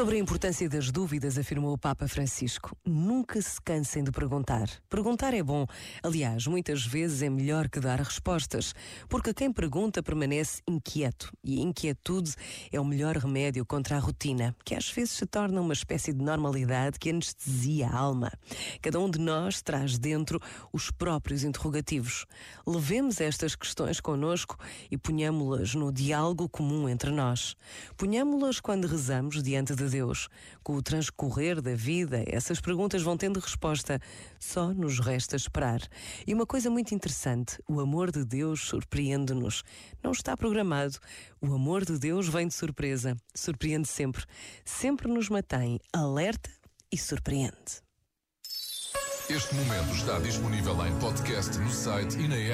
Sobre a importância das dúvidas, afirmou o Papa Francisco, nunca se cansem de perguntar. Perguntar é bom. Aliás, muitas vezes é melhor que dar respostas, porque quem pergunta permanece inquieto e inquietude é o melhor remédio contra a rotina, que às vezes se torna uma espécie de normalidade que anestesia a alma. Cada um de nós traz dentro os próprios interrogativos. Levemos estas questões connosco e ponhamo-las no diálogo comum entre nós. Ponhamo-las quando rezamos diante de Deus. Com o transcorrer da vida, essas perguntas vão tendo resposta. Só nos resta esperar. E uma coisa muito interessante: o amor de Deus surpreende-nos. Não está programado. O amor de Deus vem de surpresa. Surpreende sempre. Sempre nos mantém alerta e surpreende. Este momento está disponível em podcast no site e na app.